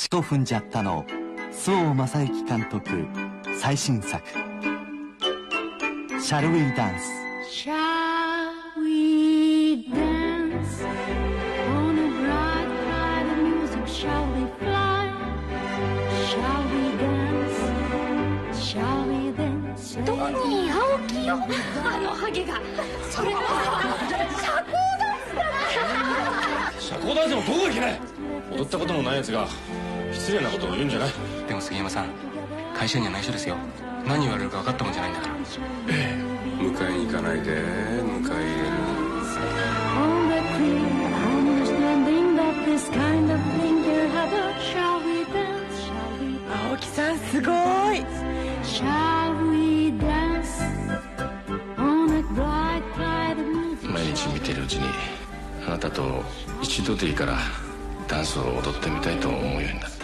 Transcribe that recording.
四股踏んじゃったの宋正幸監督最新作。シャルウィーダンス特に青木よ。あのハゲが。それなら踊ったこともないやつが失礼なことを言うんじゃない。でも杉山さん会社には内緒ですよ。何言われるか分かったもんじゃないんだから、ええ、迎えに行かないで。迎え入れる。青木さんすごい。毎日見てるうちに。あなたと一度でいいからダンスを踊ってみたいと思うようになった。